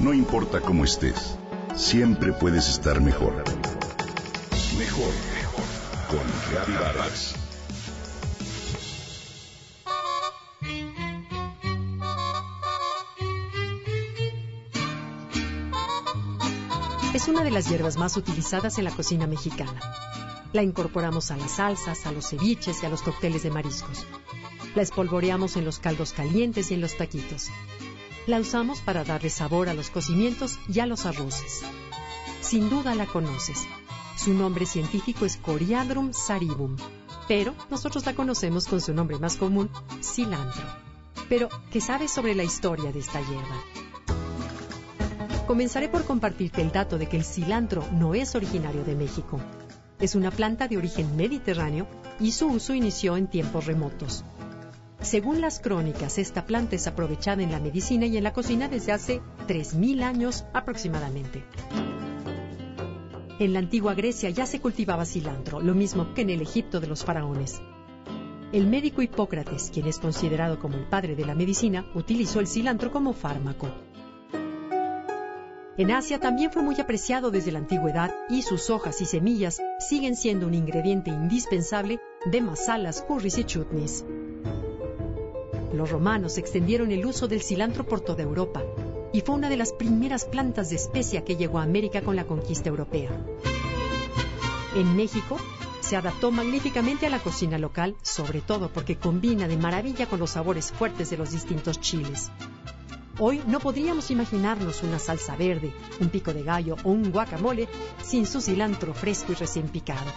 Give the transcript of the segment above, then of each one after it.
No importa cómo estés, siempre puedes estar mejor. Mejor, mejor. Con Reavivadas. Es una de las hierbas más utilizadas en la cocina mexicana. La incorporamos a las salsas, a los ceviches y a los cócteles de mariscos. La espolvoreamos en los caldos calientes y en los taquitos. La usamos para darle sabor a los cocimientos y a los arroces. Sin duda la conoces. Su nombre científico es Coriandrum saribum, pero nosotros la conocemos con su nombre más común, cilantro. Pero, ¿qué sabes sobre la historia de esta hierba? Comenzaré por compartirte el dato de que el cilantro no es originario de México. Es una planta de origen mediterráneo y su uso inició en tiempos remotos. Según las crónicas, esta planta es aprovechada en la medicina y en la cocina desde hace 3.000 años aproximadamente. En la antigua Grecia ya se cultivaba cilantro, lo mismo que en el Egipto de los faraones. El médico Hipócrates, quien es considerado como el padre de la medicina, utilizó el cilantro como fármaco. En Asia también fue muy apreciado desde la antigüedad y sus hojas y semillas siguen siendo un ingrediente indispensable de masalas, curries y chutneys. Los romanos extendieron el uso del cilantro por toda Europa y fue una de las primeras plantas de especia que llegó a América con la conquista europea. En México se adaptó magníficamente a la cocina local, sobre todo porque combina de maravilla con los sabores fuertes de los distintos chiles. Hoy no podríamos imaginarnos una salsa verde, un pico de gallo o un guacamole sin su cilantro fresco y recién picado.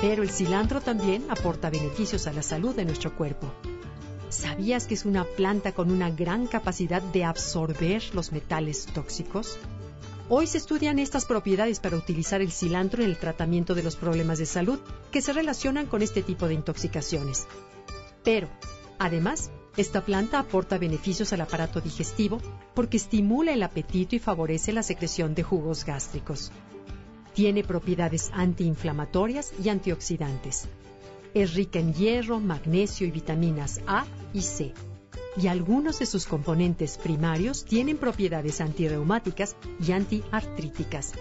Pero el cilantro también aporta beneficios a la salud de nuestro cuerpo. ¿Sabías que es una planta con una gran capacidad de absorber los metales tóxicos? Hoy se estudian estas propiedades para utilizar el cilantro en el tratamiento de los problemas de salud que se relacionan con este tipo de intoxicaciones. Pero, además, esta planta aporta beneficios al aparato digestivo porque estimula el apetito y favorece la secreción de jugos gástricos. Tiene propiedades antiinflamatorias y antioxidantes. Es rica en hierro, magnesio y vitaminas A y C. Y algunos de sus componentes primarios tienen propiedades antirreumáticas y antiartríticas.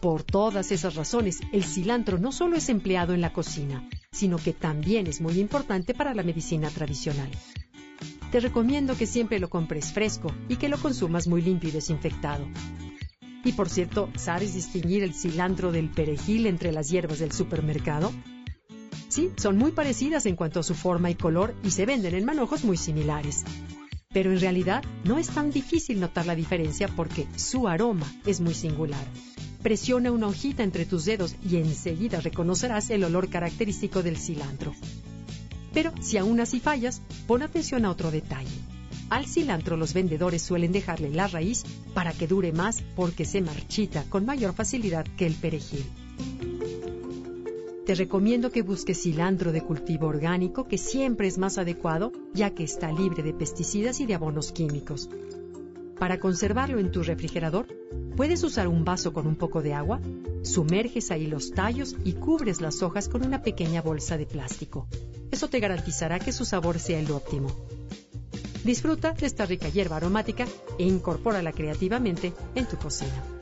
Por todas esas razones, el cilantro no solo es empleado en la cocina, sino que también es muy importante para la medicina tradicional. Te recomiendo que siempre lo compres fresco y que lo consumas muy limpio y desinfectado. Y por cierto, ¿sabes distinguir el cilantro del perejil entre las hierbas del supermercado? Sí, son muy parecidas en cuanto a su forma y color y se venden en manojos muy similares. Pero en realidad no es tan difícil notar la diferencia porque su aroma es muy singular. Presiona una hojita entre tus dedos y enseguida reconocerás el olor característico del cilantro. Pero si aún así fallas, pon atención a otro detalle. Al cilantro los vendedores suelen dejarle la raíz para que dure más porque se marchita con mayor facilidad que el perejil. Te recomiendo que busques cilantro de cultivo orgánico que siempre es más adecuado ya que está libre de pesticidas y de abonos químicos. Para conservarlo en tu refrigerador, puedes usar un vaso con un poco de agua, sumerges ahí los tallos y cubres las hojas con una pequeña bolsa de plástico. Eso te garantizará que su sabor sea el óptimo. Disfruta de esta rica hierba aromática e incorpórala creativamente en tu cocina.